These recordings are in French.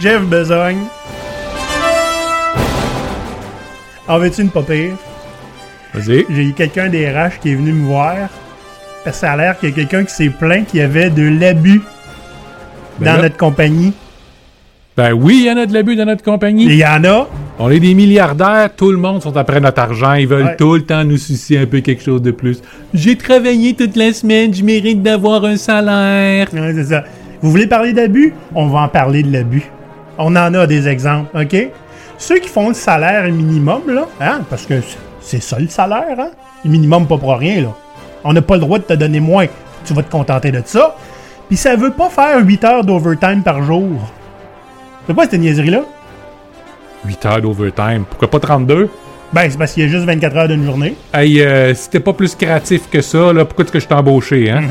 Jeff Besogne. En veux-tu une pas pire? Vas-y. J'ai eu quelqu'un des RH qui est venu me voir. Parce que ça a l'air qu'il y a quelqu'un qui s'est plaint qu'il y avait de l'abus Ben dans là- notre compagnie. Ben oui, il y en a de l'abus dans notre Il compagnie. y en a. On est des milliardaires, tout le monde sont après notre argent, ils veulent Ouais. tout le temps nous sucer un peu quelque chose de plus. J'ai travaillé toute la semaine, je mérite d'avoir un salaire. Ouais, c'est ça. Vous voulez parler d'abus? On va en parler de l'abus. On en a des exemples, OK? Ceux qui font le salaire minimum, là, hein, parce que c'est- ça le salaire, hein? Le minimum, pas pour rien, là. On n'a pas le droit de te donner moins. Tu vas te contenter de ça. Puis ça veut pas faire 8 heures d'overtime par jour. C'est quoi cette niaiserie-là? 8 heures d'overtime, pourquoi pas 32? Ben, c'est parce qu'il y a juste 24 heures d'une journée. Hey, euh, si t'es pas plus créatif que ça, là, pourquoi est-ce que je t'ai embauché, hein?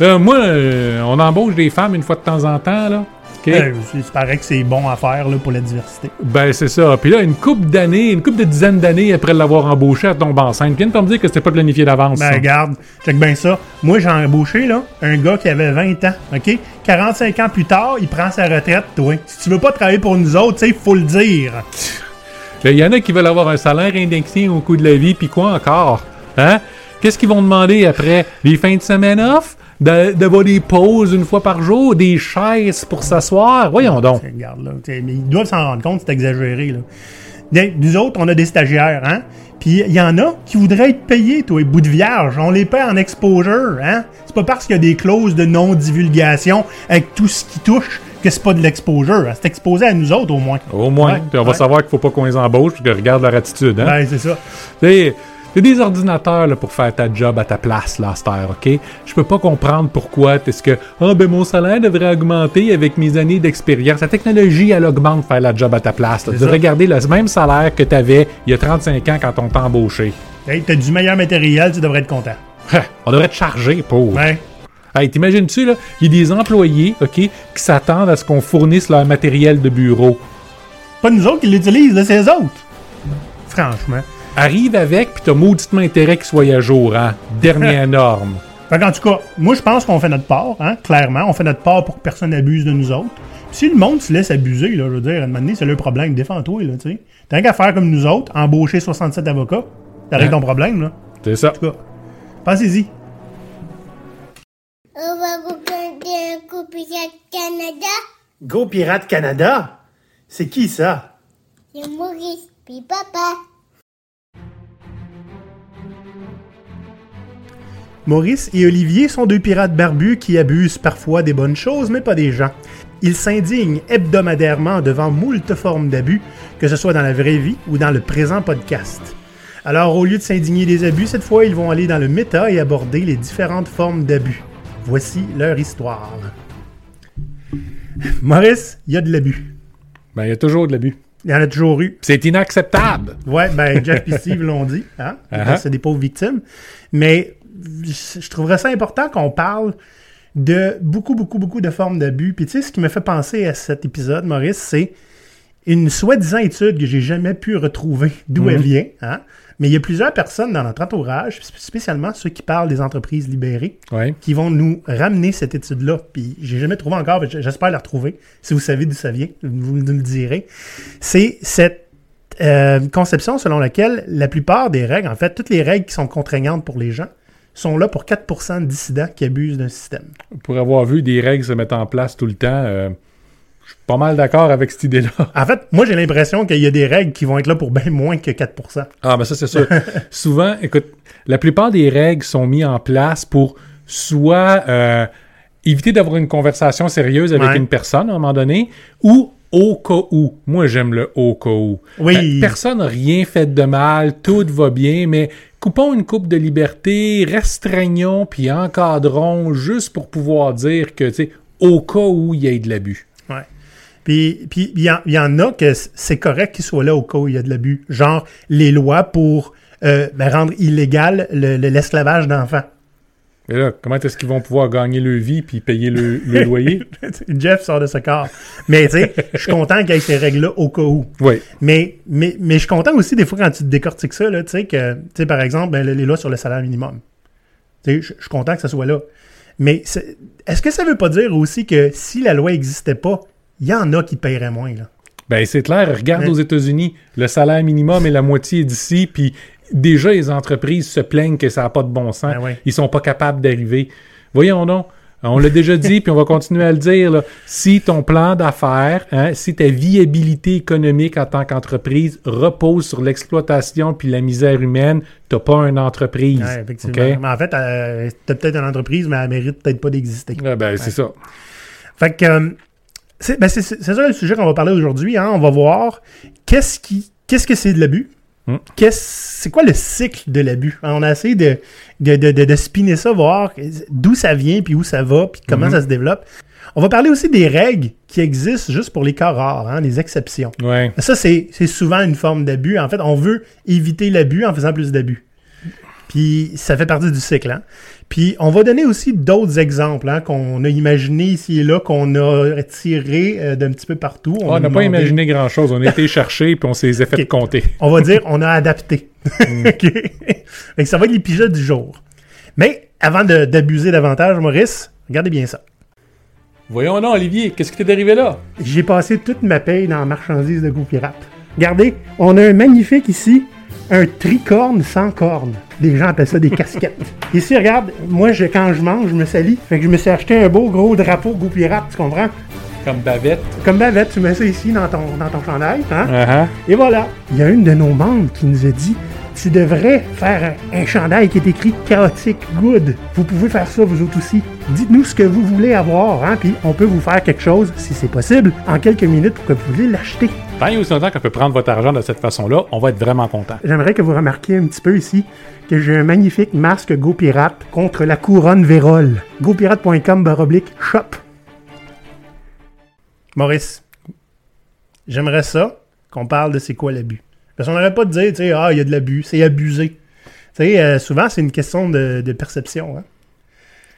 Là, moi, euh, on embauche des femmes une fois de temps en temps, là. OK? Euh, c'est c'est pareil que c'est bon à faire là, pour la diversité. Ben, c'est ça. Puis là, une couple d'années, une couple de dizaines d'années après l'avoir embauché, elle tombe enceinte. Viens de me dire que c'était pas planifié d'avance. Ben, ça. regarde, check bien ça. Moi, j'ai embauché, là, un gars qui avait 20 ans, OK? 45 ans plus tard, il prend sa retraite, toi. Si tu veux pas travailler pour nous autres, tu sais, faut le dire. Il y en a qui veulent avoir un salaire indexé au coût de la vie, puis quoi encore? Hein? Qu'est-ce qu'ils vont demander après? Les fins de semaine off? De- D'avoir des pauses une fois par jour? Des chaises pour s'asseoir? Voyons donc. Regarde, là, mais ils doivent s'en rendre compte, c'est exagéré, là. Des- Nous autres, on a des stagiaires, hein? Puis il y en a qui voudraient être payés, toi, bout de vierge. On les paie en exposure, hein? C'est pas parce qu'il y a des clauses de non-divulgation avec tout ce qui touche que c'est pas de l'exposure. C'est exposé à nous autres, au moins. Au moins, Ouais, Puis on va savoir qu'il faut pas qu'on les embauche, parce que regarde leur attitude. Hein? Ouais, c'est ça. T'sais, T'as des ordinateurs là, pour faire ta job à ta place, là, à cette heure, OK? Je peux pas comprendre pourquoi est-ce que Ah ben mon salaire devrait augmenter avec mes années d'expérience. La technologie, elle augmente faire la job à ta place. là. Tu C'est devrais ça. garder le même salaire que tu avais il y a 35 ans quand on t'a embauché. Hey, t'as du meilleur matériel, tu devrais être content. on devrait te charger pour. Ouais. Hey, t'imagines-tu, là, il y a des employés, OK, qui s'attendent à ce qu'on fournisse leur matériel de bureau. Pas nous autres qui l'utilisent, c'est eux autres. Franchement. Arrive avec, puis t'as mauditement intérêt qu'il soit à jour, hein? Dernière norme. Fait qu'en tout cas, moi, je pense qu'on fait notre part, hein, clairement. On fait notre part pour que personne n'abuse de nous autres. Puis si le monde se laisse abuser, là, je veux dire, à un moment donné, c'est le problème. Défends-toi, là, tu sais. T'as qu'à faire comme nous autres, embaucher 67 avocats. T'arrêtes Hein? ton problème, là. C'est ça. En tout cas, pensez-y. On va regarder un coup Pirate Canada. Go Pirate Canada? C'est qui ça? C'est Maurice, puis papa. Maurice et Olivier sont deux pirates barbus qui abusent parfois des bonnes choses, mais pas des gens. Ils s'indignent hebdomadairement devant moult formes d'abus, que ce soit dans la vraie vie ou dans le présent podcast. Alors, au lieu de s'indigner des abus, cette fois, ils vont aller dans le méta et aborder les différentes formes d'abus. Voici leur histoire. Maurice, il y a de l'abus. Ben, il y a toujours de l'abus. Il y en a toujours eu. C'est inacceptable. Ouais, ben Jeff et Steve l'ont dit. Hein? Uh-huh. C'est des pauvres victimes. Mais je trouverais ça important qu'on parle de beaucoup, beaucoup, beaucoup de formes d'abus. Puis tu sais, ce qui me fait penser à cet épisode, Maurice, c'est une soi-disant étude que j'ai jamais pu retrouver d'où elle vient. Hein? Mais il y a plusieurs personnes dans notre entourage, sp- spécialement ceux qui parlent des entreprises libérées, Ouais. qui vont nous ramener cette étude-là. Puis j'ai jamais trouvé encore, mais j'espère la retrouver. Si vous savez d'où ça vient, vous nous le direz. C'est cette euh, conception selon laquelle la plupart des règles, en fait, toutes les règles qui sont contraignantes pour les gens, sont là pour 4% de dissidents qui abusent d'un système. Pour avoir vu des règles se mettre en place tout le temps, euh, je suis pas mal d'accord avec cette idée-là. En fait, moi, j'ai l'impression qu'il y a des règles qui vont être là pour bien moins que 4%. Ah, ben ça, c'est sûr. Souvent, écoute, la plupart des règles sont mises en place pour soit euh, éviter d'avoir une conversation sérieuse avec Ouais. une personne à un moment donné, ou au cas où. Moi, j'aime le au cas où. Oui. Euh, personne n'a rien fait de mal, tout va bien, mais coupons une coupe de liberté, restreignons, puis encadrons, juste pour pouvoir dire que, tu sais, au cas où il y ait de l'abus. Ouais. Puis il y, y en a que c'est correct qu'ils soient là au cas où il y a de l'abus. Genre les lois pour euh, ben, rendre illégal le- le- l'esclavage d'enfants. Mais là, comment est-ce qu'ils vont pouvoir gagner leur vie puis payer le, le loyer? Jeff sort de ce corps. Mais tu sais, je suis content qu'il y ait ces règles-là au cas où. Oui. Mais, mais, mais je suis content aussi des fois quand tu te décortiques ça, tu sais, que, tu sais, par exemple, ben, les lois sur le salaire minimum. Tu sais, je suis content que ça soit là. Mais est-ce que ça veut pas dire aussi que si la loi n'existait pas, il y en a qui paieraient moins. Là? Ben, c'est clair. Regarde Ouais. aux États-Unis, le salaire minimum est la moitié d'ici, puis déjà, les entreprises se plaignent que ça n'a pas de bon sens. Ben ouais. Ils sont pas capables d'arriver. Voyons donc. On l'a déjà dit, puis on va continuer à le dire. là. Si ton plan d'affaires, hein, si ta viabilité économique en tant qu'entreprise repose sur l'exploitation puis la misère humaine, t'as pas une entreprise. Ouais, effectivement. Mais en fait, euh, t'as peut-être une entreprise, mais elle mérite peut-être pas d'exister. Ah, ben, c'est ça. Fait que euh, c'est ben, c'est- c'est ça le sujet qu'on va parler aujourd'hui. Hein? On va voir qu'est-ce qui qu'est-ce que c'est de l'abus. Hmm. Qu'est-ce- C'est quoi le cycle de l'abus? On a essayé de, de, de, de- de spinner ça, voir d'où ça vient, puis où ça va, puis comment Mhm. ça se développe. On va parler aussi des règles qui existent juste pour les cas rares, hein, les exceptions. Ouais. Ça, c'est c'est souvent une forme d'abus. En fait, on veut éviter l'abus en faisant plus d'abus. Puis ça fait partie du cycle. Hein? Puis on va donner aussi d'autres exemples hein, qu'on a imaginés ici et là, qu'on a tirés euh, d'un petit peu partout. Ah, on a n'a pas imaginé grand-chose. On a été chercher, puis on s'est fait compter. On va dire on a adapté. Mm. Ça va être l'épisode du jour. Mais avant d'abuser davantage, Maurice, regardez bien ça. Voyons donc, Olivier, qu'est-ce qui t'est arrivé là? J'ai passé toute ma paye dans la marchandise de Go Pirate. Regardez, on a un magnifique ici, un tricorne sans corne. Les gens appellent ça des casquettes. Ici, regarde, moi, je, quand je mange, je me salis. Fait que je me suis acheté un beau gros drapeau Go Pirate, tu comprends? Comme bavette. Comme Bavette, tu mets ça ici dans ton, dans ton chandail, hein? Ah Et voilà. Il y a une de nos membres qui nous a dit Tu devrais faire un, un chandail qui est écrit chaotique good. Vous pouvez faire ça vous autres aussi. Dites-nous ce que vous voulez avoir, hein, puis on peut vous faire quelque chose, si c'est possible, en quelques minutes pour que vous voulez l'acheter. Tant et aussi longtemps qu'on peut prendre votre argent de cette façon-là, on va être vraiment content. J'aimerais que vous remarquiez un petit peu ici que j'ai un magnifique masque Go Pirate contre la couronne Vérole. GoPirate.com baroblique shop. Maurice, j'aimerais ça qu'on parle de c'est quoi l'abus. Parce qu'on n'arrête pas de dire, tu sais, ah, il y a de l'abus, c'est abusé. Tu sais, euh, souvent, c'est une question de, de perception. Hein?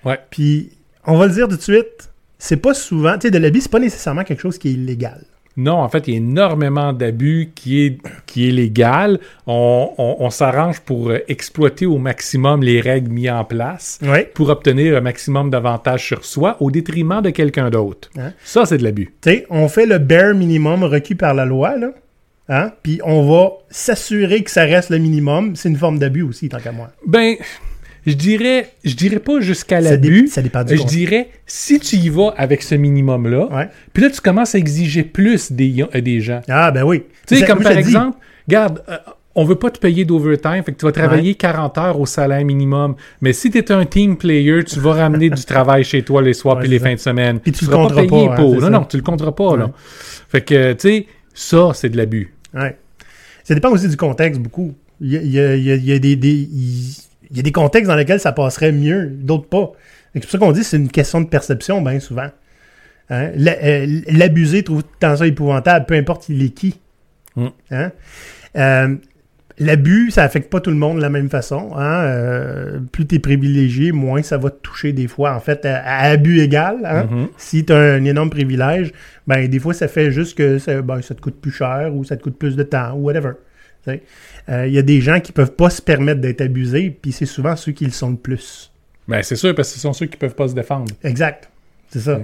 Ouais. Puis, on va le dire tout de suite, c'est pas souvent, tu sais, de l'abus, c'est pas nécessairement quelque chose qui est illégal. Non, en fait, il y a énormément d'abus qui est, qui est légal. On, on- on s'arrange pour exploiter au maximum les règles mises en place Oui. pour obtenir un maximum d'avantages sur soi au détriment de quelqu'un d'autre. Hein? Ça, c'est de l'abus. Tu sais, on fait le bare minimum requis par la loi, là. Hein? Puis on va s'assurer que ça reste le minimum. C'est une forme d'abus aussi, tant qu'à moi. Ben, je dirais, je dirais pas jusqu'à Ça dé- l'abus. ça dépend du Je dirais, si tu y vas avec ce minimum-là, puis là, tu commences à exiger plus des, euh, des gens. Ah, ben oui. Tu sais, comme par exemple, regarde, euh, on veut pas te payer d'overtime, fait que tu vas travailler 40 heures au salaire minimum. Mais si tu es un team player, tu vas ramener du travail chez toi les soirs puis les fins de semaine. Puis tu le compteras payé pas, hein, pour. non, ça. non, tu le compteras pas, là. Fait que, tu sais, ça, c'est de l'abus. Ouais. Ça dépend aussi du contexte, beaucoup. Il y a, il y a- il y des, des- il y a des contextes dans lesquels ça passerait mieux, d'autres pas. C'est pour ça qu'on dit que c'est une question de perception, bien souvent. Hein? Euh, L'abusé trouve tant ça épouvantable, peu importe il est qui. Mm. Hein? Euh, L'abus, ça affecte pas tout le monde de la même façon. Hein? Euh, plus tu es privilégié, moins ça va te toucher des fois. En fait, à, à abus égal, hein? Mhm. si tu as un énorme privilège, ben des fois ça fait juste que ça, ben, ça te coûte plus cher ou ça te coûte plus de temps ou whatever. Sais. Euh, Il y a des gens qui peuvent pas se permettre d'être abusés, puis c'est souvent ceux qui le sont le plus. Ben, c'est sûr, parce que ce sont ceux qui peuvent pas se défendre. Exact. C'est ça.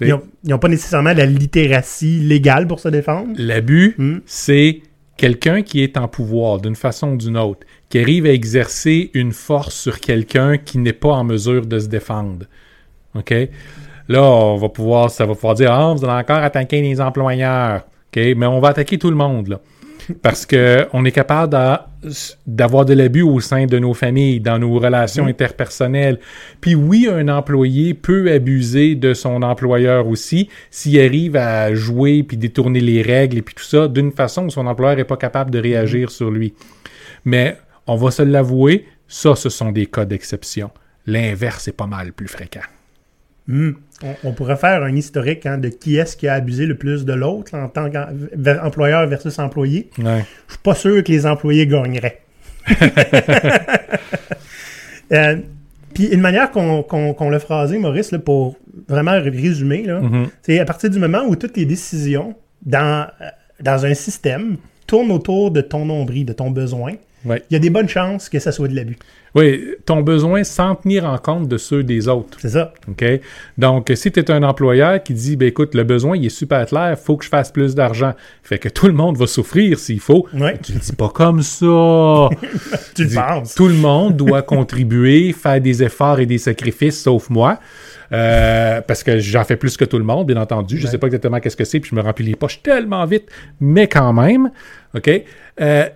Ils n'ont pas nécessairement la littératie légale pour se défendre. L'abus, Hmm. c'est quelqu'un qui est en pouvoir d'une façon ou d'une autre, qui arrive à exercer une force sur quelqu'un qui n'est pas en mesure de se défendre. OK? Là, on va pouvoir, ça va pouvoir dire, ah, vous allez encore attaquer les employeurs. OK? Mais on va attaquer tout le monde, là. Parce que on est capable d'a- d'avoir de l'abus au sein de nos familles, dans nos relations interpersonnelles. Puis oui, un employé peut abuser de son employeur aussi s'il arrive à jouer puis détourner les règles et puis tout ça d'une façon où son employeur n'est pas capable de réagir sur lui. Mais on va se l'avouer, ça, ce sont des cas d'exception. L'inverse est pas mal plus fréquent. Hmm. On, on pourrait faire un historique hein, de qui est-ce qui a abusé le plus de l'autre en tant qu'employeur versus employé. Ouais. Je suis pas sûr que les employés gagneraient. Euh, Puis une manière qu'on l'a phrasé, Maurice, là, pour vraiment résumer, Mhm. c'est à partir du moment où toutes les décisions dans, euh, dans un système tournent autour de ton nombril, de ton besoin, Ouais. il y a des bonnes chances que ça soit de l'abus. Oui, ton besoin sans tenir en compte de ceux des autres. C'est ça. OK? Donc, si tu es un employeur qui dit, ben écoute, le besoin, il est super clair, faut que je fasse plus d'argent. Fait que tout le monde va souffrir s'il faut. Ouais. Tu le dis pas comme ça. Tu dis, penses. Tout le monde doit contribuer, faire des efforts et des sacrifices, sauf moi. Euh, parce que j'en fais plus que tout le monde, bien entendu. Je sais pas exactement qu'est-ce que c'est, puis je me remplis les poches tellement vite, mais quand même, OK? Euh,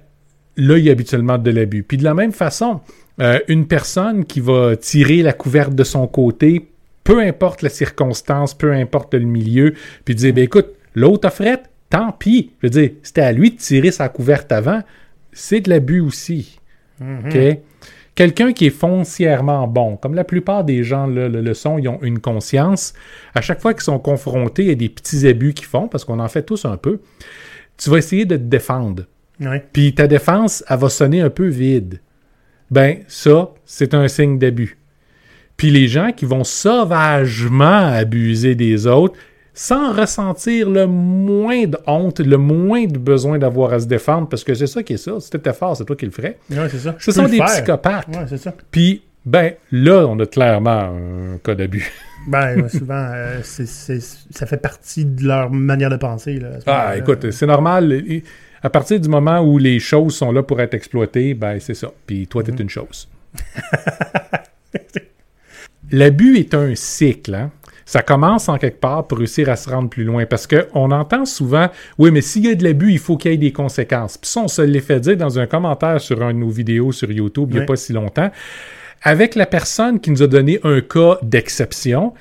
là, il y a habituellement de l'abus. Puis de la même façon, euh, une personne qui va tirer la couverte de son côté, peu importe la circonstance, peu importe le milieu, puis dire, ben écoute, l'autre offrette, tant pis. Je veux dire, c'était à lui de tirer sa couverte avant. C'est de l'abus aussi. OK? Quelqu'un qui est foncièrement bon, comme la plupart des gens là, le, le sont, ils ont une conscience. À chaque fois qu'ils sont confrontés à des petits abus qu'ils font, parce qu'on en fait tous un peu, tu vas essayer de te défendre. Ouais. Puis ta défense, elle va sonner un peu vide. Ben, ça, c'est un signe d'abus. Puis les gens qui vont sauvagement abuser des autres, sans ressentir le moins de honte, le moins de besoin d'avoir à se défendre, parce que c'est ça qui est ça. Si t'étais fort, c'est toi qui le ferais. Ouais, c'est ça. Ce sont des faire. psychopathes. Ouais, c'est ça. Puis, ben, là, on a clairement un cas d'abus. Ben, souvent, euh, ça fait partie de leur manière de penser. Là, Ah, écoute, c'est normal. À partir du moment où les choses sont là pour être exploitées, ben, c'est ça. Puis toi, t'es une chose. L'abus est un cycle. hein. Ça commence en quelque part pour réussir à se rendre plus loin. Parce qu'on entend souvent, oui, mais s'il y a de l'abus, il faut qu'il y ait des conséquences. Puis ça, on se l'est fait dire dans un commentaire sur un de nos vidéos sur YouTube il n'y a pas si longtemps. Avec la personne qui nous a donné un cas d'exception,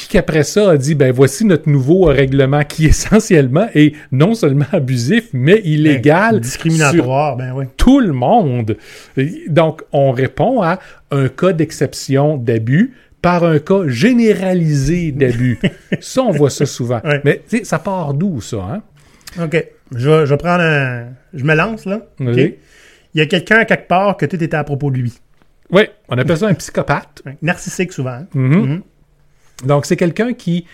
puis qu'après ça a dit, ben voici notre nouveau règlement qui essentiellement est non seulement abusif, mais illégal. Ben, discriminatoire, ben oui. tout le monde. Donc, on répond à un cas d'exception d'abus par un cas généralisé d'abus. ça, on voit ça souvent. Ouais. Mais, tu sais, ça part d'où, ça, hein? OK. Je je prendre un. Je me lance, là. OK? Vas-y. Il y a quelqu'un quelque part que tout était à propos de lui. Oui, on appelle ça un psychopathe. Narcissique, souvent. hein? Mhm. Mhm. Donc, c'est quelqu'un qui,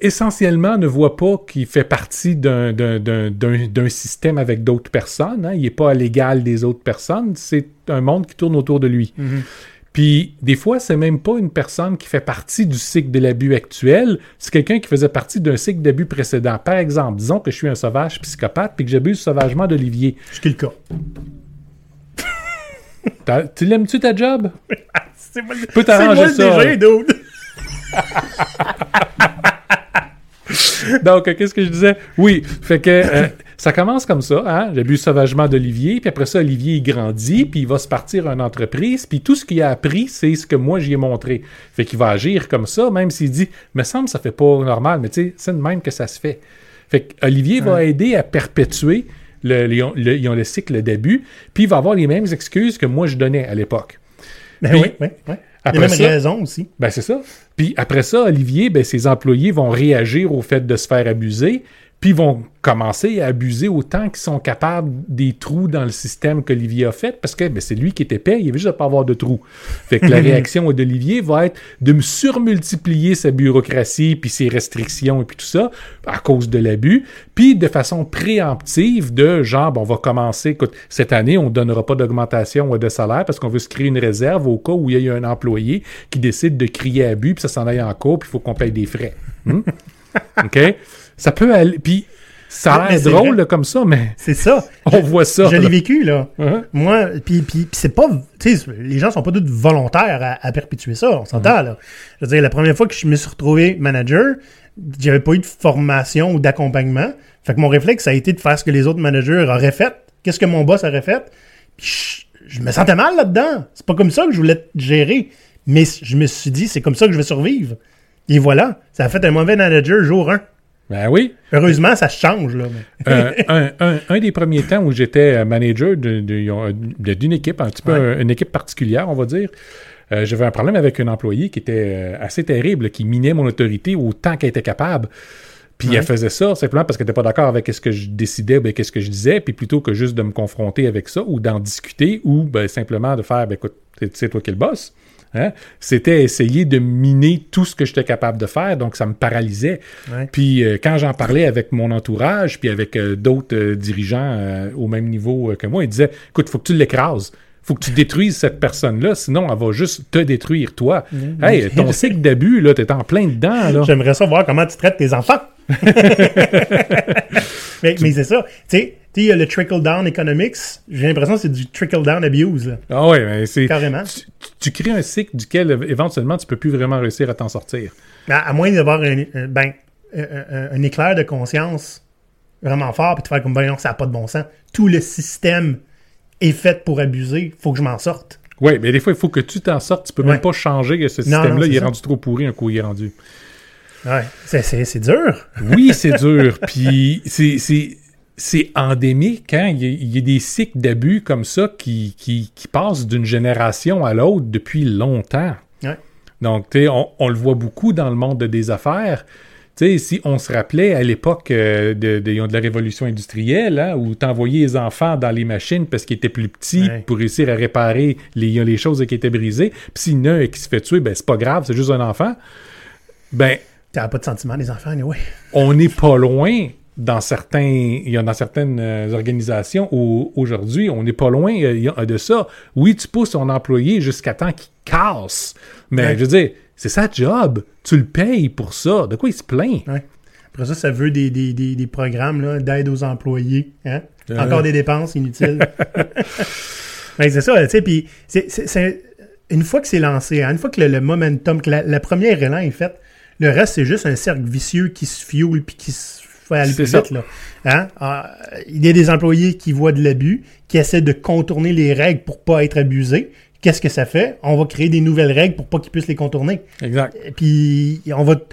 essentiellement, ne voit pas qu'il fait partie d'un- système avec d'autres personnes. hein. Il n'est pas à l'égal des autres personnes. C'est un monde qui tourne autour de lui. Mhm. Puis, des fois, c'est même pas une personne qui fait partie du cycle de l'abus actuel, c'est quelqu'un qui faisait partie d'un cycle d'abus précédent. Par exemple, disons que je suis un sauvage psychopathe puis que j'abuse sauvagement d'Olivier. Ce qui est le cas. Tu l'aimes-tu ta job? C'est moi, peux t'arranger ça, dude. Donc, euh, qu'est-ce que je disais? Oui, fait que euh, ça commence comme ça, hein? J'abuse sauvagement d'Olivier, puis après ça, Olivier, il grandit, puis il va se partir à une entreprise, puis tout ce qu'il a appris, c'est ce que moi, j'y ai montré. Fait qu'il va agir comme ça, même s'il dit, me semble, ça fait pas normal, mais tu sais, c'est de même que ça se fait. Fait que Olivier va aider à perpétuer le, le- le- ils ont le cycle d'abus, puis il va avoir les mêmes excuses que moi, je donnais à l'époque. Ben Puis, oui, oui, oui. Il y après a même ça- raison aussi. Ben, c'est ça. Puis après ça, Olivier, ben, ses employés vont réagir au fait de se faire abuser, puis vont commencer à abuser autant qu'ils sont capables des trous dans le système qu'Olivier a fait, parce que ben, c'est lui qui était épais, il avait juste à pas avoir de trous. Fait que la réaction d'Olivier va être de me surmultiplier sa bureaucratie, puis ses restrictions, et puis tout ça, à cause de l'abus, puis de façon préemptive, de genre, on va commencer, écoute, cette année, on ne donnera pas d'augmentation de salaire parce qu'on veut se créer une réserve au cas où il y a un employé qui décide de crier abus, puis ça s'en aille en cours, puis il faut qu'on paye des frais. Hmm? OK? Ça peut aller. Puis ça a l'air drôle là, comme ça, mais C'est ça. on voit ça. Je l'ai vécu, là. Hein? Moi, puis, puis, c'est pas. Tu sais, les gens sont pas tous volontaires à, à perpétuer ça, on s'entend, là. Je veux dire, la première fois que je me suis retrouvé manager, j'avais pas eu de formation ou d'accompagnement. Fait que mon réflexe, ça a été de faire ce que les autres managers auraient fait. Qu'est-ce que mon boss aurait fait? Puis je, je me sentais mal là-dedans. C'est pas comme ça que je voulais gérer. Mais je me suis dit, c'est comme ça que je vais survivre. Et voilà, ça a fait un mauvais manager jour 1. Ben oui. Heureusement, ça change, là. mais- Euh, un, un- un des premiers temps où j'étais euh, manager de- de- de- d'une équipe, un petit peu Ouais. euh, une équipe particulière, on va dire, euh, j'avais un problème avec un employé qui était euh, assez terrible, qui minait mon autorité autant qu'elle était capable. Puis Ouais. elle faisait ça simplement parce qu'elle n'était pas d'accord avec ce que je décidais, ben, qu'est-ce que je disais, puis plutôt que juste de me confronter avec ça ou d'en discuter ou ben, simplement de faire, ben, écoute, c'est- c'est toi qui es le boss. Hein? C'était essayer de miner tout ce que j'étais capable de faire, donc ça me paralysait. Ouais. Puis euh, quand j'en parlais avec mon entourage, puis avec euh, d'autres euh, dirigeants au même niveau que moi, ils disaient Écoute, faut que tu l'écrases. Faut que tu détruises cette personne-là, sinon elle va juste te détruire, toi. Hey, ton cycle d'abus, là, t'es en plein dedans. J'aimerais ça voir comment tu traites tes enfants. mais mais c'est ça. Tu sais, tu sais, il y a le trickle-down economics. J'ai l'impression que c'est du trickle-down abuse. là. Ah ouais, mais c'est. Carrément. Tu, tu crées un cycle duquel euh, éventuellement tu peux plus vraiment réussir à t'en sortir. À, à moins d'avoir un, ben, un, un- un éclair de conscience vraiment fort, puis de faire comme, ben non, ça n'a pas de bon sens. Tout le système est fait pour abuser. faut que je m'en sorte. Oui, mais des fois, il faut que tu t'en sortes. Tu peux Ouais. même pas changer que ce système-là, il est ça. rendu trop pourri un coup il est rendu. Ouais, c'est dur. Oui, c'est dur. Puis c'est- c'est endémique. Hein? Il, y a, il y a des cycles d'abus comme ça qui, qui, qui passent d'une génération à l'autre depuis longtemps. Ouais. Donc, tu sais, on, on le voit beaucoup dans le monde de des affaires. Tu sais, si on se rappelait à l'époque euh, de, de, de la révolution industrielle, hein, où t'envoyais les enfants dans les machines parce qu'ils étaient plus petits Ouais. pour réussir à réparer les, les choses qui étaient brisées, puis s'il y en a un qui se fait tuer, ben c'est pas grave, c'est juste un enfant. Ben, T'as pas de sentiment, les enfants, oui. on n'est pas loin dans certains il y a dans certaines euh, organisations où aujourd'hui on n'est pas loin de ça oui tu pousses ton employé jusqu'à temps qu'il casse mais Ouais. je veux dire c'est sa job tu le payes pour ça de quoi il se plaint? Ouais. Après ça, ça veut des, des, des, des programmes là, d'aide aux employés. Hein? Euh. Encore des dépenses inutiles. Ouais, c'est ça, tu sais, puis c'est- une fois que c'est lancé, hein, une fois que le, le momentum, que la, la première élan est faite, le reste, c'est juste un cercle vicieux qui se fuel puis qui se fait aller C'est plus ça. vite. Là. Hein? Ah, il y a des employés qui voient de l'abus, qui essaient de contourner les règles pour pas être abusés. Qu'est-ce que ça fait? On va créer des nouvelles règles pour pas qu'ils puissent les contourner. exact Et puis, on va.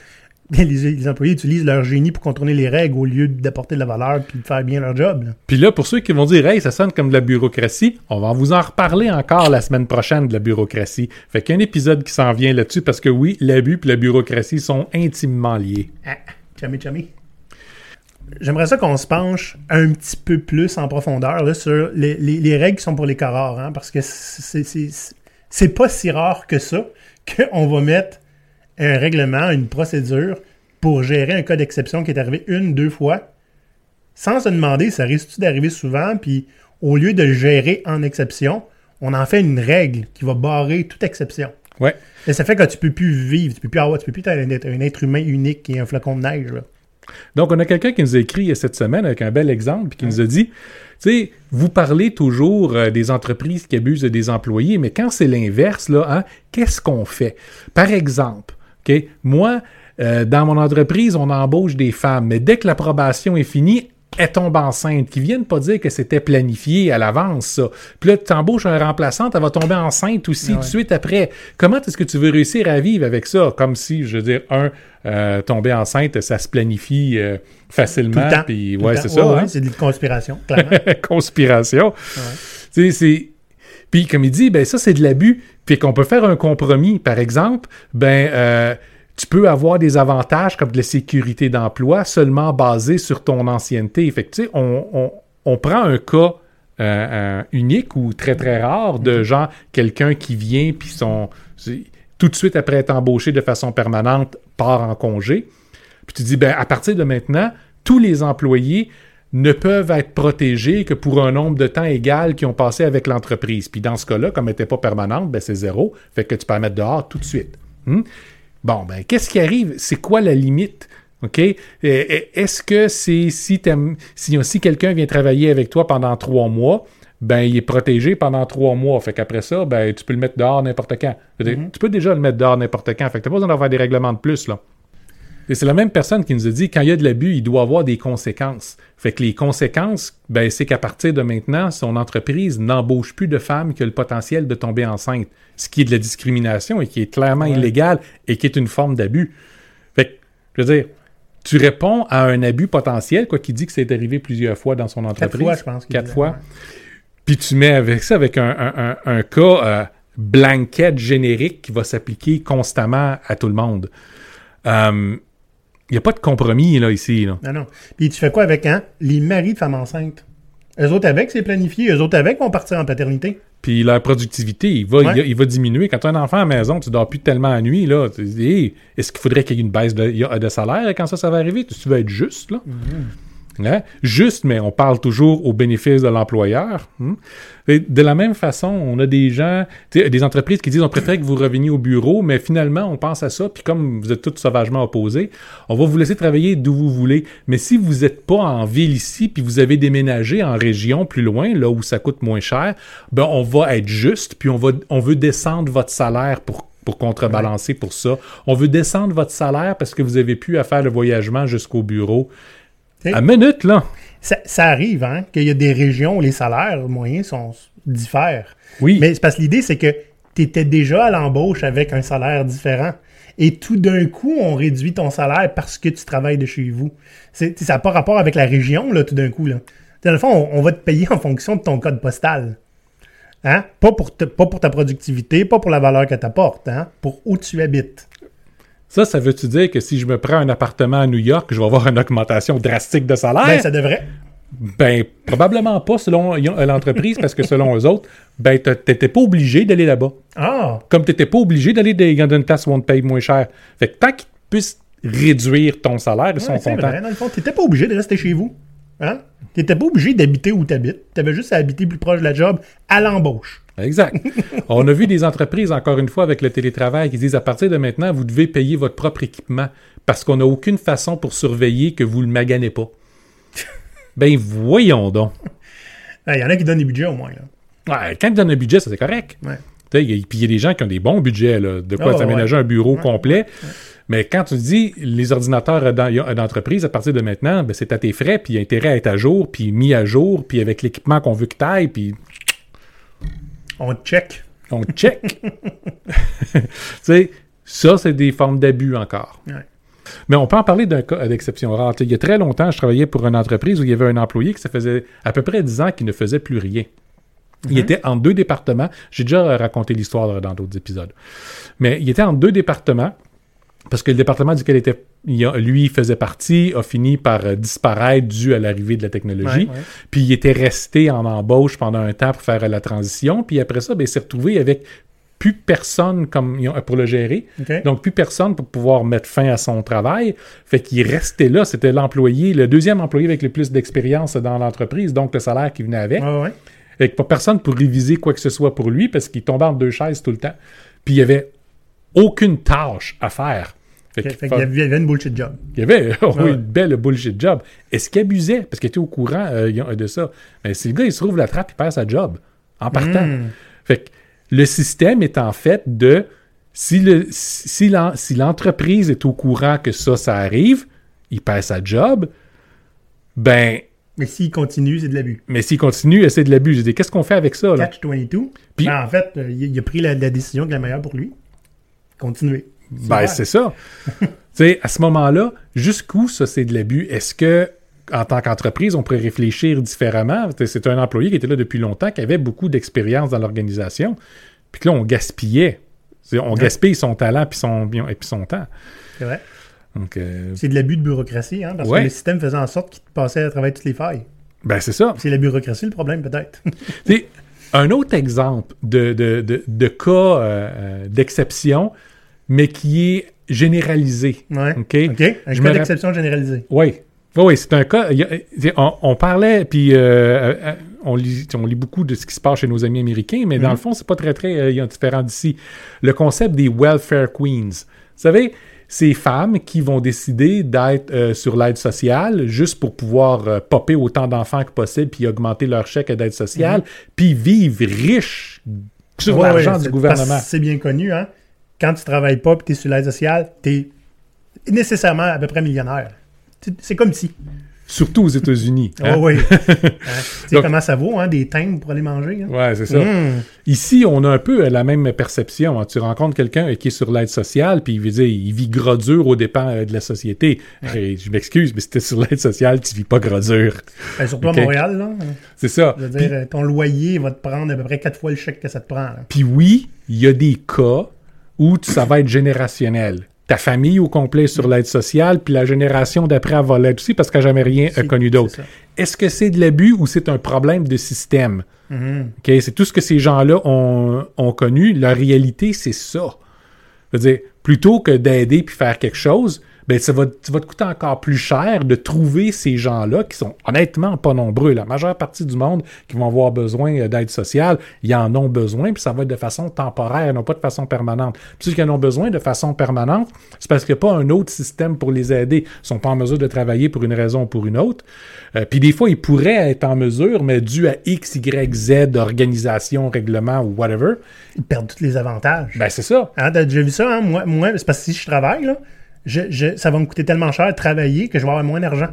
Les, les employés utilisent leur génie pour contourner les règles au lieu d'apporter de la valeur puis de faire bien leur job. là. puis là pour ceux qui vont dire hey ça sonne comme de la bureaucratie on va vous en reparler encore la semaine prochaine de la bureaucratie fait qu'un épisode qui s'en vient là-dessus parce que oui l'abus et la bureaucratie sont intimement liés Ah, chummy chummy. J'aimerais ça qu'on se penche un petit peu plus en profondeur là, sur les, les- les règles qui sont pour les cas rares, hein, parce que c'est- pas si rare que ça qu'on va mettre un règlement, une procédure pour gérer un cas d'exception qui est arrivé une, deux fois, sans se demander ça risque-tu d'arriver souvent, puis au lieu de le gérer en exception, on en fait une règle qui va barrer toute exception. ouais Et ça fait que tu peux plus vivre, tu peux plus avoir, tu peux plus être un, être humain unique et un flocon de neige. Là. Donc, on a quelqu'un qui nous a écrit cette semaine avec un bel exemple, puis qui nous a dit, tu sais, vous parlez toujours euh, des entreprises qui abusent des employés, mais quand c'est l'inverse, là, hein, qu'est-ce qu'on fait? Par exemple, OK, moi, euh, dans mon entreprise, on embauche des femmes, mais dès que l'approbation est finie, elles tombent enceintes, qui viennent pas dire que c'était planifié à l'avance, ça. Puis là, tu embauches un remplaçant, elle va tomber enceinte aussi tout de suite après. Comment est-ce que tu veux réussir à vivre avec ça? Comme si, je veux dire, un, euh, tomber enceinte, ça se planifie euh, facilement. Puis, ouais, c'est ça. Ouais, hein? ouais, c'est de la conspiration, clairement. Conspiration. Tu sais, c'est. Puis, comme il dit, ben ça, c'est de l'abus. Puis qu'on peut faire un compromis. Par exemple, ben. euh, tu peux avoir des avantages comme de la sécurité d'emploi seulement basés sur ton ancienneté. Fait que, on, on- on prend un cas euh, euh, unique ou très, très rare de genre quelqu'un qui vient puis son tout de suite après être embauché de façon permanente part en congé. Puis tu dis, ben, à partir de maintenant, tous les employés ne peuvent être protégés que pour un nombre de temps égal qu'ils ont passé avec l'entreprise. Puis dans ce cas-là, comme elle n'était pas permanente, ben c'est zéro. Fait que tu peux la mettre dehors tout de suite. Hmm? Bon, ben, qu'est-ce qui arrive? C'est quoi la limite? OK? Est-ce que c'est si, si, si quelqu'un vient travailler avec toi pendant trois mois, ben, il est protégé pendant trois mois. Fait qu'après ça, ben, tu peux le mettre dehors n'importe quand. Dire, Tu peux déjà le mettre dehors n'importe quand. Fait que t'as pas besoin d'avoir des règlements de plus, là. Et c'est la même personne qui nous a dit quand il y a de l'abus, il doit avoir des conséquences. Fait que les conséquences, ben, c'est qu'à partir de maintenant, son entreprise n'embauche plus de femmes qui ont le potentiel de tomber enceinte. Ce qui est de la discrimination et qui est clairement illégal et qui est une forme d'abus. Fait que, je veux dire, tu réponds à un abus potentiel, quoi qu'il dit que c'est arrivé plusieurs fois dans son entreprise. fois, je pense Quatre fois. ouais. Puis tu mets avec ça avec un, un- un- un cas euh, blanket générique qui va s'appliquer constamment à tout le monde. Il n'y a pas de compromis là ici. Là. Non, non. Puis tu fais quoi avec hein? les maris de femmes enceintes? Eux autres avec, c'est planifié. Eux autres avec vont partir en paternité. Puis la productivité, il va, Ouais. il, il va diminuer. Quand tu as un enfant à la maison, tu dors plus tellement la nuit. Là, Hey, est-ce qu'il faudrait qu'il y ait une baisse de, de salaire quand ça, ça va arriver? Tu veux être juste, là? Hein? Juste, mais on parle toujours au bénéfice de l'employeur. hein? De la même façon, on a des gens, des entreprises qui disent on préfère que vous reveniez au bureau, mais finalement, on pense à ça, puis comme vous êtes tous sauvagement opposés, on va vous laisser travailler d'où vous voulez. Mais si vous n'êtes pas en ville ici, puis vous avez déménagé en région plus loin, là où ça coûte moins cher, ben on va être juste, puis on, va, on veut descendre votre salaire pour pour contrebalancer pour ça. On veut descendre votre salaire parce que vous avez pu à faire le voyagement jusqu'au bureau. À minute, là. ça, ça arrive, hein, qu'il y a des régions où les salaires moyens sont diffèrent. Oui. Mais c'est parce que l'idée, c'est que tu étais déjà à l'embauche avec un salaire différent. Et tout d'un coup, on réduit ton salaire parce que tu travailles de chez vous. C'est, ça n'a pas rapport avec la région, là, tout d'un coup. Là. Dans le fond, on, on va te payer en fonction de ton code postal. Hein? Pas, pour te- pas pour ta productivité, pas pour la valeur que tu apportes, hein? pour où tu habites. Ça, ça veut-tu dire que si je me prends un appartement à New York, je vais avoir une augmentation drastique de salaire? Ben, ça devrait. Ben, probablement pas selon l'entreprise, parce que selon eux autres, ben, t'a- t'étais pas obligé d'aller là-bas. Ah! Comme t'étais pas obligé d'aller dans une place où on te paye moins cher. Fait que tant qu'ils puissent réduire ton salaire, ils sont Ouais, c'est contents. vrai, dans le fond, tu n'étais pas obligé de rester chez vous. Hein? Tu n'étais pas obligé d'habiter où tu habites. Tu avais juste à habiter plus proche de la job à l'embauche. Exact. On a vu des entreprises, encore une fois, avec le télétravail, qui disent à partir de maintenant, vous devez payer votre propre équipement parce qu'on n'a aucune façon pour surveiller que vous le maganez pas. ben, voyons donc. Il y en a qui donnent des budgets au moins. Là. Ouais, quand tu donnes un budget, ça c'est correct. Ouais. Puis il y a des gens qui ont des bons budgets, là, de quoi Ah, s'aménager ouais. un bureau complet. Mais quand tu dis les ordinateurs d'en- d'entreprise, à partir de maintenant, ben, c'est à tes frais, puis il y a intérêt à être à jour, puis mis à jour, puis avec l'équipement qu'on veut que tu ailles, puis On check. on check. tu sais, ça, c'est des formes d'abus encore. Ouais. Mais on peut en parler d'un cas d'exception rare. Il y a très longtemps, je travaillais pour une entreprise où il y avait un employé qui ça faisait à peu près 10 ans qu'il ne faisait plus rien. Il était en deux départements. J'ai déjà raconté l'histoire dans d'autres épisodes. Mais il était en deux départements parce que le département duquel était, lui faisait partie a fini par euh, disparaître dû à l'arrivée de la technologie. Ouais, ouais. Puis il était resté en embauche pendant un temps pour faire la transition. Puis après ça, ben, il s'est retrouvé avec plus personne comme, pour le gérer. Donc, plus personne pour pouvoir mettre fin à son travail. Fait qu'il restait là. C'était l'employé, le deuxième employé avec le plus d'expérience dans l'entreprise, donc le salaire qui venait avec. Ouais, ouais. Et pas personne pour réviser quoi que ce soit pour lui parce qu'il tombait entre deux chaises tout le temps. Puis il y avait aucune tâche à faire. Fait qu'il y avait- il y avait une bullshit job. il y avait oh, Ouais. une belle bullshit job. Est-ce qu'il abusait? Parce qu'il était au courant euh, de ça. Mais si le gars, il se trouve la trappe, il perd sa job en partant. Mm. Fait que le système est en fait de si le si l'en- si l'entreprise est au courant que ça, ça arrive, il perd sa job, ben, Mais s'il continue, c'est de l'abus. mais s'il continue, c'est de l'abus. Qu'est-ce qu'on fait avec ça? Là? Catch 22. Puis- Ben, en fait, euh, il, il a pris la, la décision qui est la meilleure pour lui. Continuer. Ben, c'est ça. tu sais, à ce moment-là, jusqu'où ça, c'est de l'abus? Est-ce que, en tant qu'entreprise, on pourrait réfléchir différemment? C'est un employé qui était là depuis longtemps, qui avait beaucoup d'expérience dans l'organisation, puis que là, on gaspillait. On gaspille son talent puis son, et puis son temps. C'est vrai. Euh, C'est de l'abus de bureaucratie, hein, parce Ouais. que le système faisait en sorte qu'il passait à travers toutes les failles. ben, c'est ça. C'est la bureaucratie le problème, peut-être. Un autre exemple de, de, de, de cas euh, euh, d'exception, mais qui est généralisé. ouais. OK? OK. Un Je cas d'exception généralisée. Oui. Oui, oui, c'est un cas. a- on, on parlait, puis euh, euh, on, lit, on lit beaucoup de ce qui se passe chez nos amis américains, mais dans le fond, c'est pas très, très euh, différent d'ici. Le concept des welfare queens. Vous savez, ces femmes qui vont décider d'être euh, sur l'aide sociale juste pour pouvoir popper autant d'enfants que possible, puis augmenter leur chèque d'aide sociale, puis vivre riches sur Ouais, l'argent ouais, du gouvernement. C'est bien connu, hein. Quand tu travailles pas et tu es sur l'aide sociale, tu es nécessairement à peu près millionnaire. C'est- comme si. Surtout aux États-Unis. hein? Ouais, ouais. Hein, Tu sais comment ça vaut, hein, des timbres pour aller manger. hein? Ouais, c'est ça. Mmh. Ici, on a un peu la même perception. hein. Tu rencontres quelqu'un qui est sur l'aide sociale, puis il veut dire, il vit gras dur aux dépens euh, de la société. Et je m'excuse, mais si t'es sur l'aide sociale, tu vis pas gras dur. Ben, surtout à Montréal, là. C'est ça. Je veux dire, ton loyer va te prendre à peu près quatre fois le chèque que ça te prend. Puis oui, il y a des cas où tu- ça va être générationnel. ta famille au complet sur l'aide sociale, puis la génération d'après va l'être aussi parce qu'elle n'a jamais rien connu d'autre. Est-ce que c'est de l'abus ou c'est un problème de système? Mhm. OK? C'est tout ce que ces gens-là ont, ont connu. La réalité, c'est ça. Je veux dire, plutôt que d'aider puis faire quelque chose, ben, ça va, ça va te coûter encore plus cher de trouver ces gens-là qui sont honnêtement pas nombreux. La majeure partie du monde qui vont avoir besoin euh, d'aide sociale, ils en ont besoin, puis ça va être de façon temporaire, non pas de façon permanente. Puis ceux qui en ont besoin de façon permanente, c'est parce qu'il n'y a pas un autre système pour les aider. Ils sont pas en mesure de travailler pour une raison ou pour une autre. Euh, puis des fois, ils pourraient être en mesure, mais dû à X, Y, Z, organisation, règlement ou whatever, Ils perdent tous les avantages. ben c'est ça. Hein, T'as déjà vu ça, hein? Moi, moi c'est parce que si je travaille, là, je, je- ça va me coûter tellement cher de travailler que je vais avoir moins d'argent.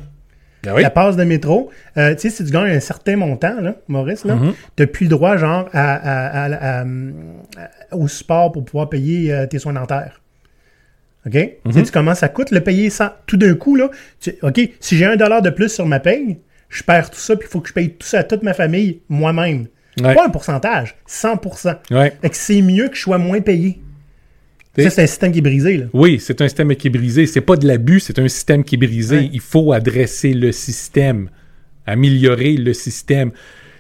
Ben oui. La passe de métro, euh, tu sais, si tu gagnes un certain montant, là, Maurice, là, Mhm. t'as plus le droit, genre, à, à- à- à- à- au support pour pouvoir payer euh, tes soins dentaires. OK? Tu Mhm. sais, tu commences, ça coûte le payer sans, tout d'un coup, là. tu- OK, si j'ai un dollar de plus sur ma paye, je perds tout ça, puis il faut que je paye tout ça à toute ma famille, moi-même. Ouais. Pas un pourcentage, 100%. Ouais. Fait que c'est mieux que je sois moins payé. C'est un système qui est brisé, là. Oui, c'est un système qui est brisé. C'est pas de l'abus, c'est un système qui est brisé. Ouais. Il faut adresser le système, améliorer le système.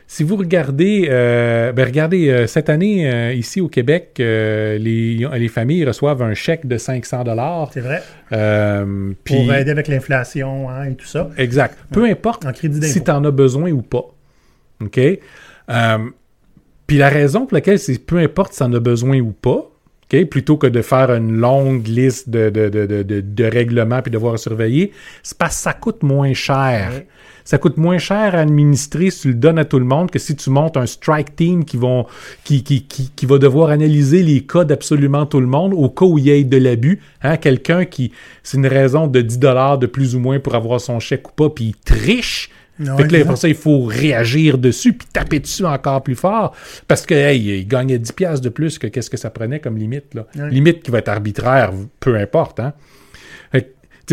Si vous regardez, euh, ben regardez, euh, cette année, euh, ici au Québec, les, les familles reçoivent un chèque de 500 dollars. C'est vrai. Pour aider avec l'inflation hein, et tout ça. Exact. Peu importe En crédit si tu en as besoin ou pas. OK? Puis la raison pour laquelle c'est peu importe si tu en as besoin ou pas, Plutôt que de faire une longue liste de, de, de, de, règlements puis devoir surveiller, c'est parce que ça coûte moins cher. Ouais. Ça coûte moins cher à administrer si tu le donnes à tout le monde que si tu montes un strike team qui, vont, qui, qui, qui, qui va devoir analyser les cas d'absolument tout le monde au cas où il y ait de l'abus. Hein? Quelqu'un qui, c'est une raison de 10 dollars de plus ou moins pour avoir son chèque ou pas, puis il triche. Ouais, fait que là, c'est pour ça, il faut réagir dessus puis taper dessus encore plus fort parce que hey, il gagnait 10 piastres de plus que qu'est-ce que ça prenait comme limite. Là. Ouais. Limite qui va être arbitraire, peu importe. Hein?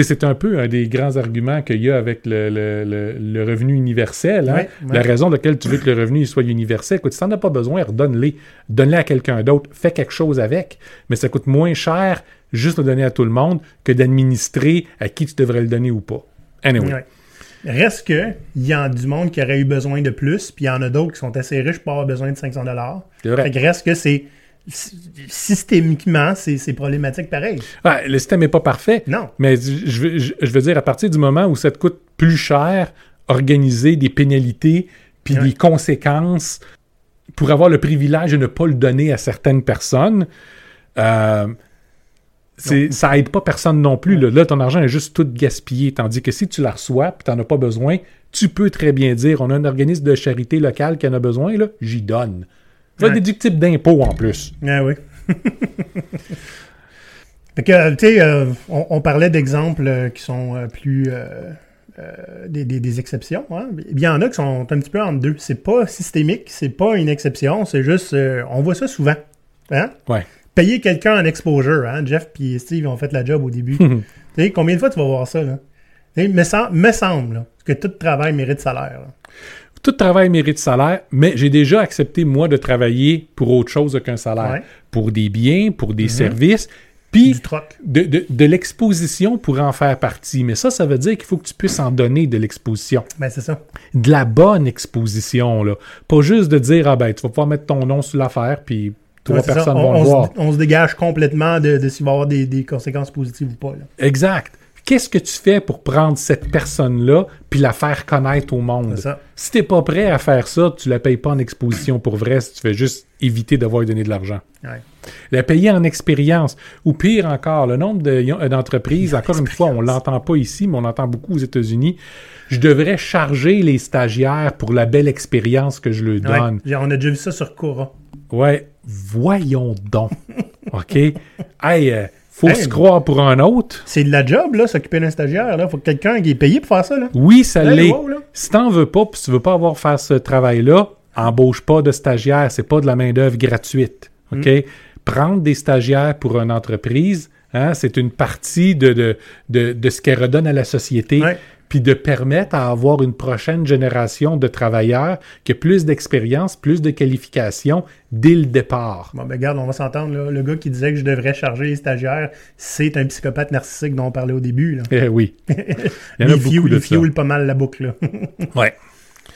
C'est un peu un des grands arguments qu'il y a avec le, le- le- le revenu universel. hein. Ouais. La raison pour laquelle tu veux que le revenu soit universel, écoute, si tu n'en as pas besoin, redonne-les. Donne-les à quelqu'un d'autre. Fais quelque chose avec. Mais ça coûte moins cher juste le donner à tout le monde que d'administrer à qui tu devrais le donner ou pas. Anyway. Reste que, il y a du monde qui aurait eu besoin de plus, puis il y en a d'autres qui sont assez riches pour avoir besoin de 500 dollars. Fait que reste que c'est systémiquement, c'est problématique pareil. Ah, le système n'est pas parfait. Non. Mais je veux, je, je veux dire, à partir du moment où ça te coûte plus cher, organiser des pénalités puis Ouais. des conséquences pour avoir le privilège de ne pas le donner à certaines personnes, euh, c'est- ça aide pas personne non plus. Là. Là, ton argent est juste tout gaspillé. Tandis que si tu la reçois et tu n'en as pas besoin, tu peux très bien dire on a un organisme de charité local qui en a besoin, là, j'y donne. Va Ouais. déductible d'impôt en plus. Ah oui. fait que, tu sais, euh, on, on parlait d'exemples euh, qui sont euh, plus. euh, euh, des, des- des exceptions. Hein? Il y en a qui sont un petit peu entre deux. C'est pas systémique, c'est pas une exception, c'est juste. euh, on voit ça souvent. Hein? Ouais. Payer quelqu'un en exposure. Hein? Jeff et Steve ont fait la job au début. tu sais, combien de fois tu vas voir ça? Là? Me, sem- me semble là, que tout travail mérite salaire. là. Tout travail mérite salaire, mais j'ai déjà accepté, moi, de travailler pour autre chose qu'un salaire. Ouais. Pour des biens, pour des services, puis de- de l'exposition pour en faire partie. Mais ça, ça veut dire qu'il faut que tu puisses en donner de l'exposition. Ben, c'est ça. De la bonne exposition, là. Pas juste de dire, ah ben, tu vas pouvoir mettre ton nom sur l'affaire, puis trois personnes on, vont le on voir. se, on se dégage complètement de, de s'il va y avoir des, des conséquences positives ou pas. là. Exact. Qu'est-ce que tu fais pour prendre cette personne-là puis la faire connaître au monde? Ça. Si t'es pas prêt à faire ça, tu la payes pas en exposition pour vrai si tu fais juste éviter d'avoir donné de l'argent. Ouais. La payer en expérience. Ou pire encore, le nombre de- d'entreprises, encore une fois, on l'entend pas ici, mais on l'entend beaucoup aux États-Unis. Je devrais charger les stagiaires pour la belle expérience que je leur donne. On a déjà vu ça sur Cora. Ouais, voyons donc. OK? Hey, euh, faut Hey. se croire pour un autre. C'est de la job, là, s'occuper d'un stagiaire. Là. Faut que quelqu'un qui est payé pour faire ça. Là. Oui, ça l'est. wow. Si t'en veux pas, puis tu veux pas avoir faire ce travail-là, embauche pas de stagiaires. C'est pas de la main-d'œuvre gratuite. OK? Mm. Prendre des stagiaires pour une entreprise, Hein, c'est une partie de, de, de, de ce qu'elle redonne à la société. Ouais. Puis de permettre à avoir une prochaine génération de travailleurs qui a plus d'expérience, plus de qualifications dès le départ. Bon, ben regarde, on va s'entendre. Le gars qui disait que je devrais charger les stagiaires, c'est un psychopathe narcissique dont on parlait au début. Là. Eh oui. Il y en a il beaucoup de il pas mal la boucle. Là. Ouais.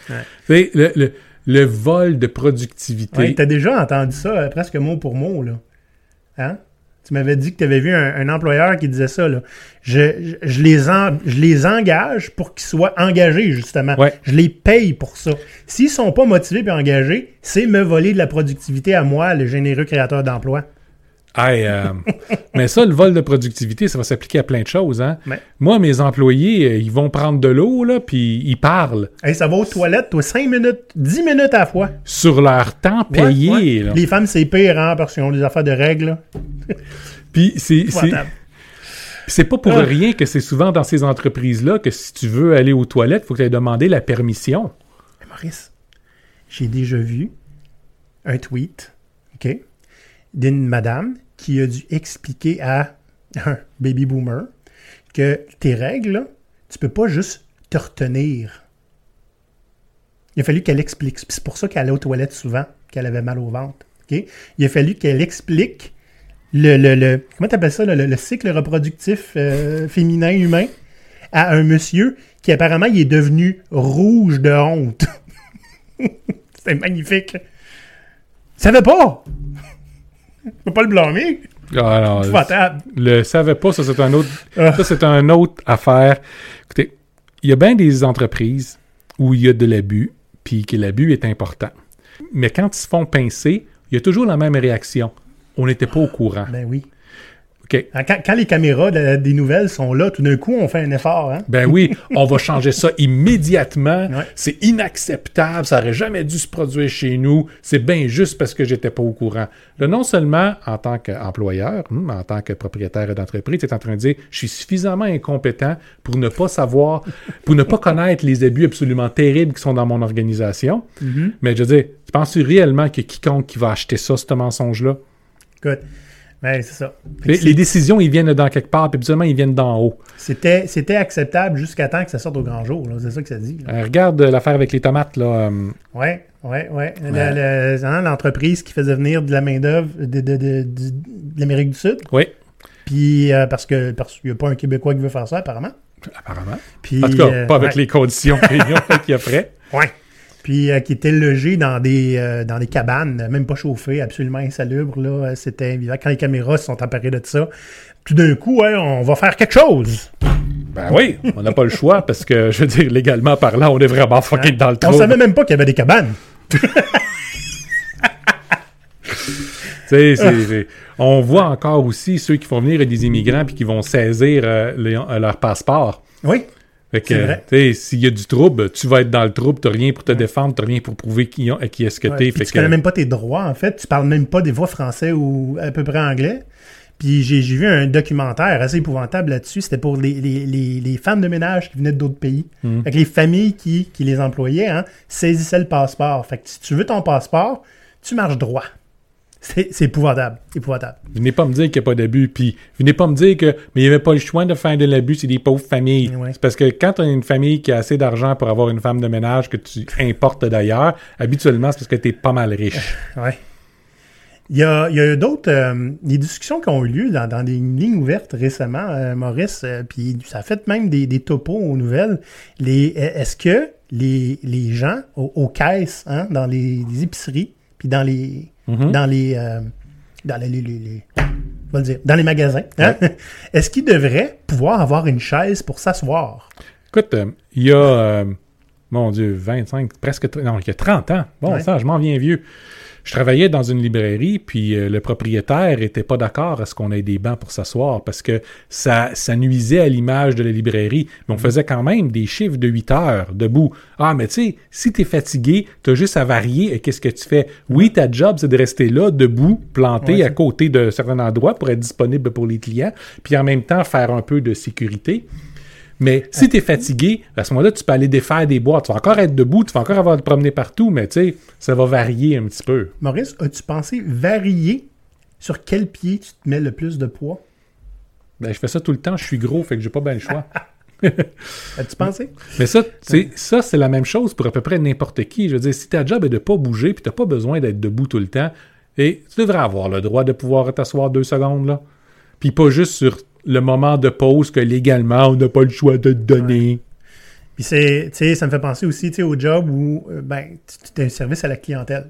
Tu sais, le, le, le vol de productivité. Ouais, T'as déjà entendu ça euh, presque mot pour mot. Là. Hein? Tu m'avais dit que tu avais vu un, un employeur qui disait ça. Là. Je, je, je les en- je les engage pour qu'ils soient engagés, justement. Ouais. Je les paye pour ça. S'ils sont pas motivés et engagés, c'est me voler de la productivité à moi, le généreux créateur d'emploi. Hey, euh, mais ça, le vol de productivité, ça va s'appliquer à plein de choses. Hein? Moi, mes employés, euh, ils vont prendre de l'eau, là, puis ils parlent Hey, ça va aux toilettes, toi, 5 minutes, 10 minutes à la fois. sur leur temps payé. ouais. là. Les femmes, c'est pire, hein, parce qu'ils ont des affaires de règles. Puis c'est c'est- pas pour Ah. rien que c'est souvent dans ces entreprises-là que si tu veux aller aux toilettes, il faut que tu aies demandé la permission. Maurice, j'ai déjà vu un tweet, OK, d'une madame qui a dû expliquer à un baby boomer que tes règles, tu peux pas juste te retenir. Il a fallu qu'elle explique. C'est pour ça qu'elle allait aux toilettes souvent, qu'elle avait mal au ventre. Il a fallu qu'elle explique le, le, le comment t'appelles ça, le, le- le cycle reproductif euh, féminin humain à un monsieur qui apparemment il est devenu rouge de honte. C'était magnifique. Il savait pas! Je peux pas le blâmer. Ah, non, le savait pas, ça c'est un autre, Ah. ça c'est un autre affaire. Écoutez, il y a bien des entreprises où il y a de l'abus, puis que l'abus est important. Mais quand ils se font pincer, il y a toujours la même réaction. On n'était pas au courant. Ben oui. OK. Quand, quand les caméras de- des nouvelles sont là, tout d'un coup, on fait un effort. Hein? Ben oui, on va changer ça immédiatement. Ouais. C'est inacceptable, ça aurait jamais dû se produire chez nous. C'est bien juste parce que j'étais pas au courant. Là, non seulement en tant qu'employeur, hum, en tant que propriétaire d'entreprise, tu es en train de dire je suis suffisamment incompétent pour ne pas savoir, pour ne pas connaître les abus absolument terribles qui sont dans mon organisation. Mais je veux dire, tu penses réellement que quiconque qui va acheter ça, ce mensonge-là? Écoute, ben, c'est ça. Les, décisions, ils viennent dans quelque part, puis habituellement, ils viennent d'en haut. C'était, c'était acceptable jusqu'à temps que ça sorte au grand jour. C'est ça que ça dit. Euh, regarde euh, l'affaire avec les tomates, là. euh, Ouais, ouais, ouais. Le- le- L'entreprise qui faisait venir de la main-d'œuvre de, de, de- l'Amérique du Sud. oui, Puis, euh, parce que parce qu'il n'y a pas un Québécois qui veut faire ça, apparemment. apparemment. Puis, En tout cas, euh, pas avec ouais. les conditions qu'il y a prêt. Ouais. Puis euh, qui était logé dans des euh, dans des cabanes, même pas chauffées, absolument insalubres. Là, c'était. Quand les caméras se sont emparées de ça, tout d'un coup, ouais, on va faire quelque chose. Ben oui, on n'a pas le choix parce que, je veux dire, légalement parlant, on est vraiment fucking dans le On trou. savait même pas qu'il y avait des cabanes. C'est- on voit encore aussi ceux qui font venir des immigrants puis qui vont saisir euh, les- euh, leur passeport. Oui. Fait que, s'il y a du trouble, tu vas être dans le trouble, t'as rien pour te défendre, t'as rien pour prouver qui, ont- qui est-ce que Ouais, t'es. Fait tu que, connais même pas tes droits, en fait. Tu parles même pas des voix français ou à peu près anglais. Puis j'ai vu un documentaire assez épouvantable là-dessus. C'était pour les, les, les, les femmes de ménage qui venaient d'autres pays. Hmm. Fait que les familles qui, qui les employaient hein, saisissaient le passeport. Fait que si tu veux ton passeport, tu marches droit. C'est épouvantable. Épouvantable. Venez pas me dire qu'il n'y a pas d'abus, puis venez pas me dire que mais il n'y avait pas le choix de faire de l'abus, c'est des pauvres familles. Ouais. C'est parce que quand tu as une famille qui a assez d'argent pour avoir une femme de ménage que tu importes d'ailleurs, habituellement, c'est parce que tu es pas mal riche. Ouais. Il y a, il y a eu d'autres euh, des discussions qui ont eu lieu dans, dans des lignes ouvertes récemment, euh, Maurice, euh, puis ça a fait même des, des topos aux nouvelles. Les, est-ce que les, les gens aux, aux caisses, hein, dans les, les épiceries, puis dans les Mhm. dans les euh, dans les, les- les- on va le dire, dans les magasins, hein, est-ce qu'ils devraient pouvoir avoir une chaise pour s'asseoir? Écoute, euh, il y a, euh, mon Dieu, 25, presque, non, il y a 30 ans. Bon, Ouais. ça, je m'en viens vieux. Je travaillais dans une librairie, puis euh, le propriétaire était pas d'accord à ce qu'on ait des bancs pour s'asseoir parce que ça, ça nuisait à l'image de la librairie. Mais on faisait quand même des chiffres de 8 heures debout. Ah, mais tu sais, si t'es fatigué, t'as juste à varier et qu'est-ce que tu fais? Oui, ta job, c'est de rester là, debout, planté Ouais, à côté de certains endroits pour être disponible pour les clients, puis en même temps faire un peu de sécurité. Mais si tu es fatigué, à ce moment-là, tu peux aller défaire des boîtes. Tu vas encore être debout, tu vas encore avoir à te promener partout, mais tu sais, ça va varier un petit peu. Maurice, as-tu pensé varier sur quel pied tu te mets le plus de poids? Ben, je fais ça tout le temps, je suis gros, fait que j'ai pas bien le choix. As-tu pensé? Mais ça, c'est ça, c'est la même chose pour à peu près n'importe qui. Je veux dire, si ta job est de pas bouger, puis t'as pas besoin d'être debout tout le temps, et tu devrais avoir le droit de pouvoir t'asseoir deux secondes, là. Puis pas juste sur le moment de pause que légalement, on n'a pas le choix de te donner. Puis c'est, tu sais, ça me fait penser aussi, tu sais, au job où, euh, ben, tu as un service à la clientèle.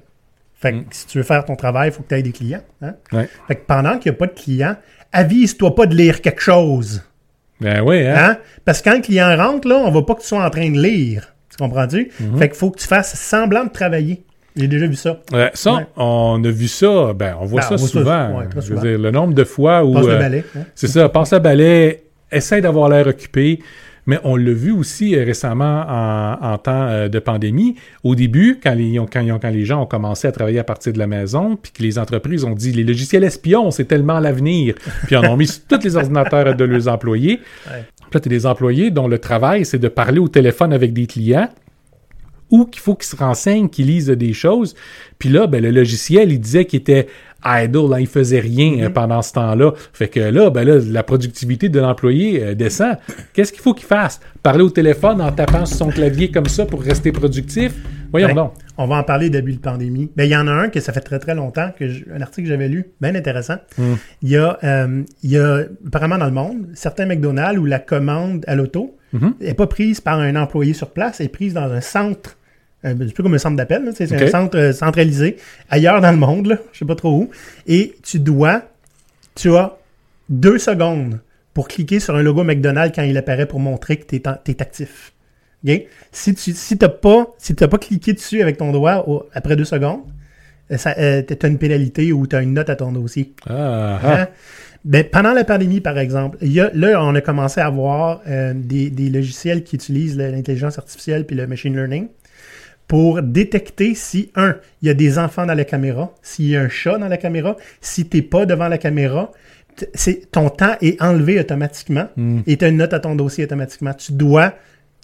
Fait que Mm. si tu veux faire ton travail, il faut que tu aies des clients. Hein? Ouais. Fait que pendant qu'il n'y a pas de clients, avise-toi pas de lire quelque chose. Ben oui, hein? Hein? Parce que quand le client rentre, là, on va pas que tu sois en train de lire. Tu comprends-tu? Mm-hmm. Fait qu'il faut que tu fasses semblant de travailler. J'ai déjà vu ça. Ça, Ouais. on a vu ça, ben, on voit Ben, ça on voit ça, souvent. ouais, Je veux dire, le nombre de fois où. Passe euh, balai. hein? C'est ça, passe le balai, essaie d'avoir l'air occupé. Mais on l'a vu aussi euh, récemment en, en temps euh, de pandémie. Au début, quand les, quand, quand les gens ont commencé à travailler à partir de la maison, puis que les entreprises ont dit les logiciels espions, c'est tellement l'avenir, puis en ont mis sur tous les ordinateurs de leurs employés. Ouais. Puis là, tu des employés dont le travail, c'est de parler au téléphone avec des clients ou qu'il faut qu'ils se renseignent, qu'ils lisent des choses. Puis là, ben, le logiciel, il disait qu'il était idle, là, il faisait rien euh, pendant ce temps-là. Fait que là, ben là, la productivité de l'employé euh, descend. Qu'est-ce qu'il faut qu'il fasse? Parler au téléphone en tapant sur son clavier comme ça pour rester productif? Voyons Ben, donc. On va en parler début de pandémie. Ben, il y en a un que ça fait très très longtemps, que je- un article que j'avais lu, bien intéressant. Hmm. Il, y a, euh, il y a, apparemment dans le monde, certains McDonald's où la commande à l'auto n'est pas prise par un employé sur place, elle est prise dans un centre, un peu comme un centre d'appel, tu c'est un centre euh, centralisé, ailleurs dans le monde, là, je sais pas trop où. Et tu dois, tu as deux secondes pour cliquer sur un logo McDonald's quand il apparaît pour montrer que tu es, actif. Si tu si t'as pas, si pas cliqué dessus avec ton doigt au- après deux secondes, euh, ça, euh, t'as une pénalité ou tu as une note à ton dossier. Ah, ah. Hein? Ben, pendant la pandémie, par exemple, il y a, là, on a commencé à avoir euh, des, des logiciels qui utilisent l'intelligence artificielle puis le machine learning pour détecter si, un, il y a des enfants dans la caméra, s'il y a un chat dans la caméra, si t'es pas devant la caméra, ton temps est enlevé automatiquement Hmm. et tu as une note à ton dossier automatiquement. Tu dois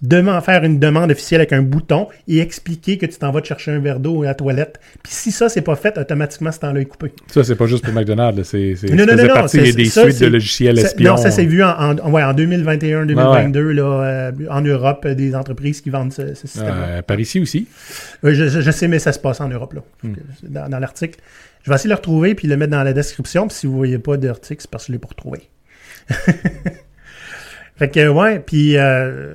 demain faire une demande officielle avec un bouton et expliquer que tu t'en vas te chercher un verre d'eau à la toilette. Puis si ça, c'est pas fait, automatiquement, ce temps-là est coupé. Ça, c'est pas juste pour McDonald's, c'est, c'est, Non, non, non, c'est- des ça, suites c'est- de logiciels espions. Non, ça s'est vu en, en, ouais, en 2021-2022 là, euh, en Europe, euh, des entreprises qui vendent ce, ce système. Euh, par ici aussi? je, je- je sais, mais ça se passe en Europe là, Hmm. dans, dans l'article. Je vais essayer de le retrouver puis le mettre dans la description. Puis si vous voyez pas d'article, c'est parce que je l'ai pas retrouvé. fait que ouais, puis euh,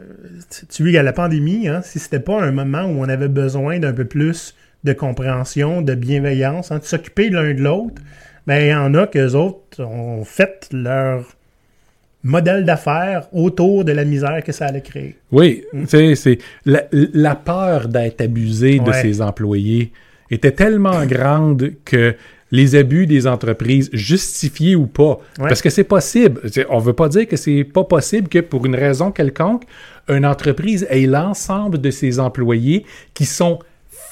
tu, vois, à la pandémie, hein, si c'était pas un moment où on avait besoin d'un peu plus de compréhension, de bienveillance, hein, de s'occuper l'un de l'autre, ben il y en a que autres ont fait leur modèle d'affaires autour de la misère que ça allait créer. Oui, tu sais, c'est la, la peur d'être abusé de Ouais. ses employés était tellement grande que les abus des entreprises, justifiés ou pas, Ouais. parce que c'est possible. On veut pas dire que c'est pas possible que pour une raison quelconque, une entreprise ait l'ensemble de ses employés qui sont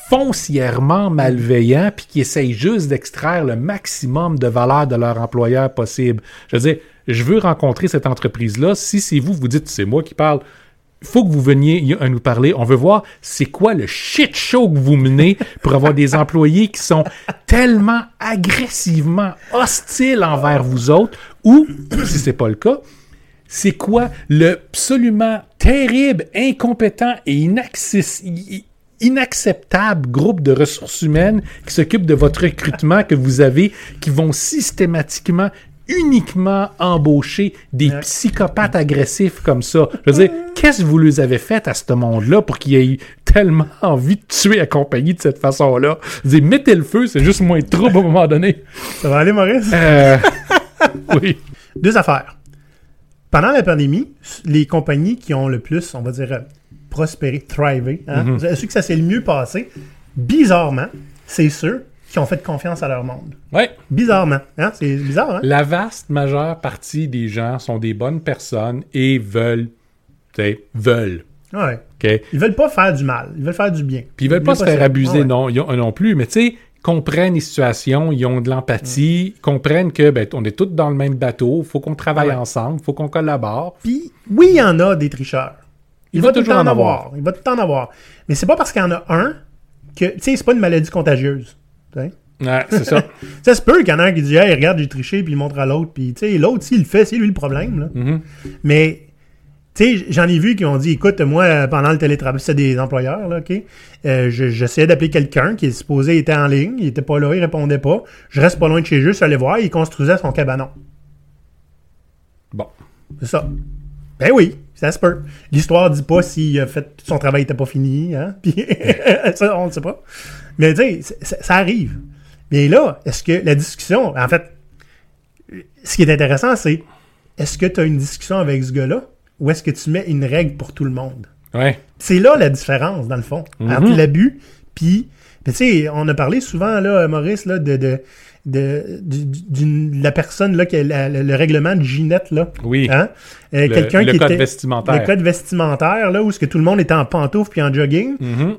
foncièrement malveillants puis qui essayent juste d'extraire le maximum de valeur de leur employeur possible. Je veux dire, je veux rencontrer cette entreprise-là. Si c'est vous, vous dites c'est moi qui parle, faut que vous veniez à nous parler. On veut voir c'est quoi le shit show que vous menez pour avoir des employés qui sont tellement agressivement hostiles envers vous autres ou, si c'est pas le cas, c'est quoi le absolument terrible, incompétent et inacceptable groupe de ressources humaines qui s'occupe de votre recrutement que vous avez, qui vont systématiquement uniquement embaucher des psychopathes agressifs comme ça. Je veux dire, qu'est-ce que vous les avez fait à ce monde-là pour qu'ils aient tellement envie de tuer la compagnie de cette façon-là? Je veux dire, mettez le feu, c'est juste moins de trouble à un moment donné. Ça va aller, Maurice? Euh, oui. Deux affaires. Pendant la pandémie, les compagnies qui ont le plus, on va dire, euh, prospéré, thrivé, hein, Mhm. ceux que ça s'est le mieux passé, bizarrement, c'est ceux qui ont fait confiance à leur monde. Ouais. Bizarrement. Hein? C'est bizarre, hein? La vaste majeure partie des gens sont des bonnes personnes et veulent, tu sais, veulent, Ouais. OK? Ils veulent pas faire du mal, ils veulent faire du bien. Puis ils veulent pas se faire abuser Ouais. non, ont- non plus, mais tu sais, comprennent les situations, ils ont de l'empathie, comprennent que ben, on est tous dans le même bateau, faut qu'on travaille Ouais. ensemble, faut qu'on collabore. Puis, oui, il y en a des tricheurs. Il, Il va, va tout le toujours temps en en avoir. Il va tout le temps en avoir. Mais c'est pas parce qu'il y en a un que, tu sais, c'est pas une maladie contagieuse. Sais. Ouais, c'est ça. Ça se peut qu'il y en a un qui dit Hey, regarde, j'ai triché, puis il montre à l'autre. Puis, tu sais, l'autre, s'il le fait, c'est lui le problème. Là. Mhm. Mais, tu sais, j'en ai vu qui ont dit Écoute, moi, euh, pendant le télétravail, c'est des employeurs, là, OK euh, je- J'essayais d'appeler quelqu'un qui est supposé était en ligne, il était pas là, il répondait pas. Je reste pas loin de chez eux, je suis allé voir, il construisait son cabanon. Bon. C'est ça. Ben oui, ça se peut. L'histoire dit pas si a fait son travail était pas fini, hein. Puis ça, on ne sait pas. Mais tu sais, ça, ça arrive. Mais là, est-ce que la discussion, en fait, ce qui est intéressant, c'est est-ce que tu as une discussion avec ce gars-là ou est-ce que tu mets une règle pour tout le monde? Ouais. C'est là la différence, dans le fond, entre l'abus puis... Tu sais, on a parlé souvent, là, Maurice, là, de, de, de, la personne, là, qui a la- le, le règlement de Ginette, là. Oui. Hein? Euh, Le- quelqu'un qui code était- vestimentaire. Le code vestimentaire, là, où est-ce que tout le monde était en pantoufles puis en jogging. Mhm.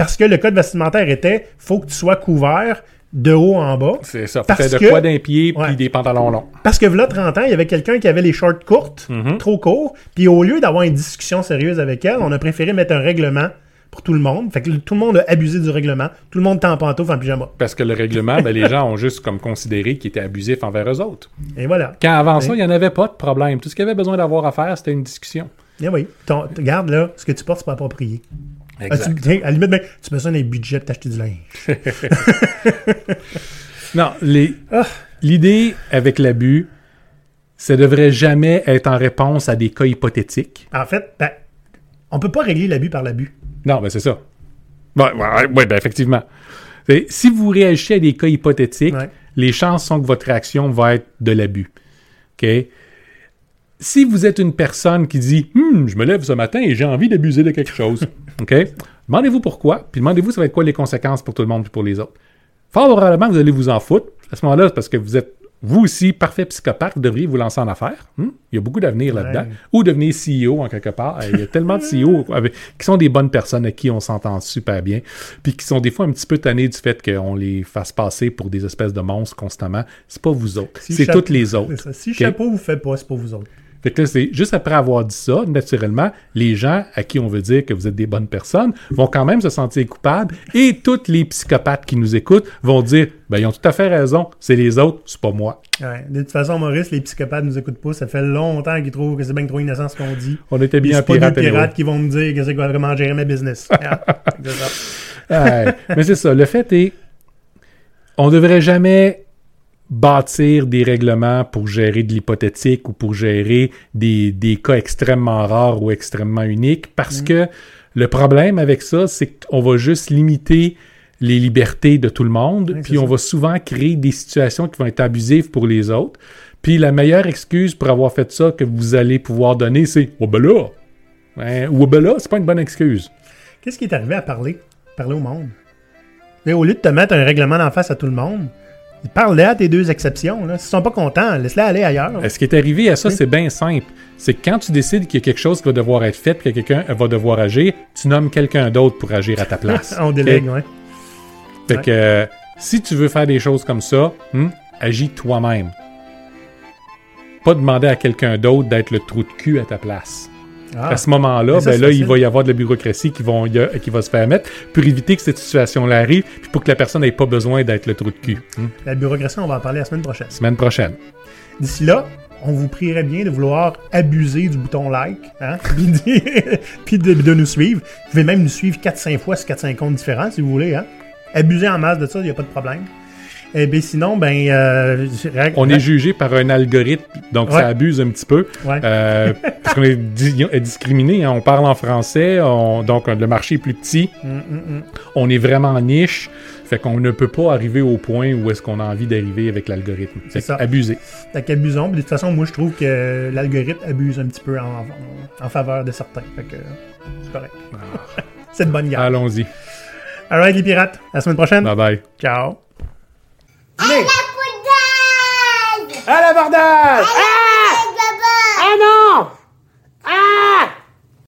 Parce que le code vestimentaire était, faut que tu sois couvert de haut en bas. C'est ça. Parce de que- quoi d'un pied, puis Ouais. des pantalons longs. Parce que là, 30 ans, il y avait quelqu'un qui avait les shorts courtes, Mhm. trop courts, puis au lieu d'avoir une discussion sérieuse avec elle, on a préféré mettre un règlement pour tout le monde. Fait que tout le monde a abusé du règlement. Tout le monde était en pantoufles, en pyjama. Parce que le règlement, ben, les gens ont juste comme considéré qu'il était abusif envers eux autres. Et voilà. Quand avant ça, il n'y en avait pas de problème. Tout ce qu'il y avait besoin d'avoir à faire, c'était une discussion. Et oui. Ton- regarde, là, ce que tu portes, c'est pas approprié. Ah, tu- à la limite, ben, tu as besoin d'un budget pour t'acheter du linge. Non, les- Ah. l'idée avec l'abus, ça devrait jamais être en réponse à des cas hypothétiques. En fait, ben, on peut pas régler l'abus par l'abus. Non, ben c'est ça. Ouais, ouais, ouais, ben effectivement. Si vous réagissez à des cas hypothétiques, Ouais. les chances sont que votre réaction va être de l'abus. OK? Si vous êtes une personne qui dit Hum, je me lève ce matin et j'ai envie d'abuser de quelque chose, OK? Demandez-vous pourquoi, puis demandez-vous ça va être quoi les conséquences pour tout le monde et pour les autres. Fort probablement, vous allez vous en foutre. À ce moment-là, c'est parce que vous êtes, vous aussi, parfait psychopathe, vous devriez vous lancer en affaires. Hum? Il y a beaucoup d'avenir là-dedans. Ou devenir CEO en quelque part. Il y a tellement de CEO qui sont des bonnes personnes à qui on s'entend super bien, puis qui sont des fois un petit peu tannés du fait qu'on les fasse passer pour des espèces de monstres constamment. C'est pas vous autres, Si c'est toutes les autres. Si OK? chapeau vous fait pas, c'est pas vous autres. Fait que là, c'est juste après avoir dit ça, naturellement, les gens à qui on veut dire que vous êtes des bonnes personnes vont quand même se sentir coupables et tous les psychopathes qui nous écoutent vont dire ben ils ont tout à fait raison, c'est les autres, c'est pas moi. Ouais. De toute façon, Maurice, les psychopathes nous écoutent pas. Ça fait longtemps qu'ils trouvent que c'est bien trop innocent ce qu'on dit. On était bien c'est pas pirates des pirates qui vont me dire que c'est quoi, comment gérer ma business. Ouais. Mais c'est ça, le fait est on devrait jamais bâtir des règlements pour gérer de l'hypothétique ou pour gérer des, des cas extrêmement rares ou extrêmement uniques Mm. parce que le problème avec ça, c'est qu'on va juste limiter les libertés de tout le monde, Oui, puis on ça. va souvent créer des situations qui vont être abusives pour les autres. Puis la meilleure excuse pour avoir fait ça que vous allez pouvoir donner, c'est « Oh ben là! Ben là, c'est pas une bonne excuse. Qu'est-ce qui est arrivé à parler? Parler au monde? Et au lieu de te mettre un règlement d'en face à tout le monde, parle à tes deux exceptions. Là. S'ils sont pas contents, laisse-les aller ailleurs. Ce qui est arrivé à ça, Oui. c'est bien simple. C'est que quand tu décides qu'il y a quelque chose qui va devoir être fait, puis que quelqu'un va devoir agir, tu nommes quelqu'un d'autre pour agir à ta place. On délègue, ouais. Fait Ouais. que euh, si tu veux faire des choses comme ça, hmm, agis toi-même. Pas demander à quelqu'un d'autre d'être le trou de cul à ta place. Ah, À ce moment-là, ça, ben là, il va y avoir de la bureaucratie qui, vont, qui va se faire mettre pour éviter que cette situation-là arrive, puis pour que la personne n'ait pas besoin d'être le trou de cul. Hmm. La bureaucratie, on va en parler la semaine prochaine. Semaine prochaine. D'ici là, on vous prierait bien de vouloir abuser du bouton like, hein, puis de, puis de, de nous suivre. Vous pouvez même nous suivre 4-5 fois sur 4-5 comptes différents, si vous voulez. Hein. Abuser en masse de ça, il n'y a pas de problème. Et bien sinon, ben... Euh, On est jugé par un algorithme, donc Ouais. ça abuse un petit peu. Ouais. Euh, parce qu'on est di- est discriminé, hein. on parle en français, on- donc le marché est plus petit, Hum, hum, hum. on est vraiment en niche, fait qu'on ne peut pas arriver au point où est-ce qu'on a envie d'arriver avec l'algorithme. C'est Fait ça. Abuser. Fait qu'abusons. De toute façon, moi, je trouve que l'algorithme abuse un petit peu en, en- en faveur de certains. Fait que c'est correct. c'est de bonne guerre. Allons-y. Alright, les pirates. À la semaine prochaine. Bye bye. Ciao. Venez. À l'abordage À l'abordage Ah, la ah, ah non. Ah